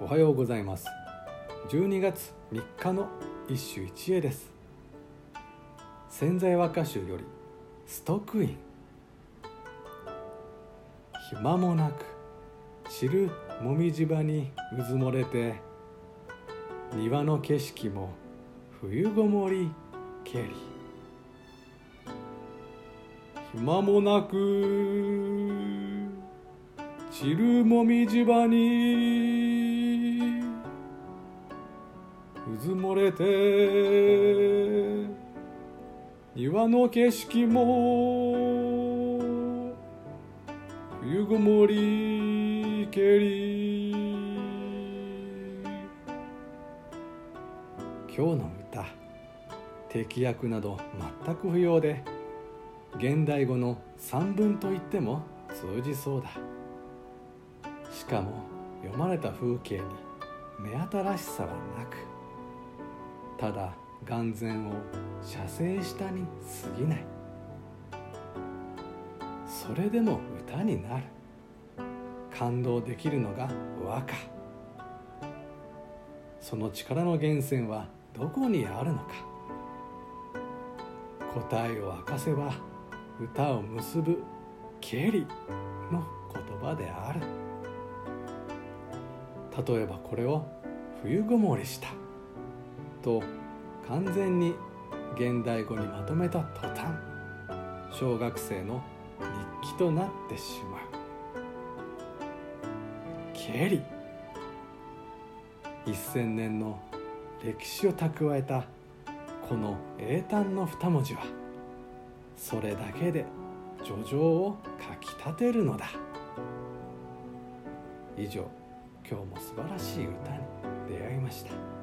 おはようございます。12月3日の一首一会です。潜在和歌集よりストックイン。暇もなく散るもみじ場にうずもれて庭の景色も冬ごもりけり。暇もなく散るもみじ場にずもれて庭の景色も冬ごもりけり今日の歌敵役など全く不要で現代語の三文と言っても通じそうだ。しかも読まれた風景に目新しさはなくただ眼前を写生したに過ぎない。それでも歌になる。感動できるのが和歌。その力の源泉はどこにあるのか。答えを明かせば歌を結ぶ「けり」の言葉である。例えばこれを「冬ごもりした」と完全に現代語にまとめた途端小学生の日記となってしまう「けり」一千年の歴史を蓄えたこの英単の二文字はそれだけで叙情をかきたてるのだ。以上今日も素晴らしい歌に出会いました。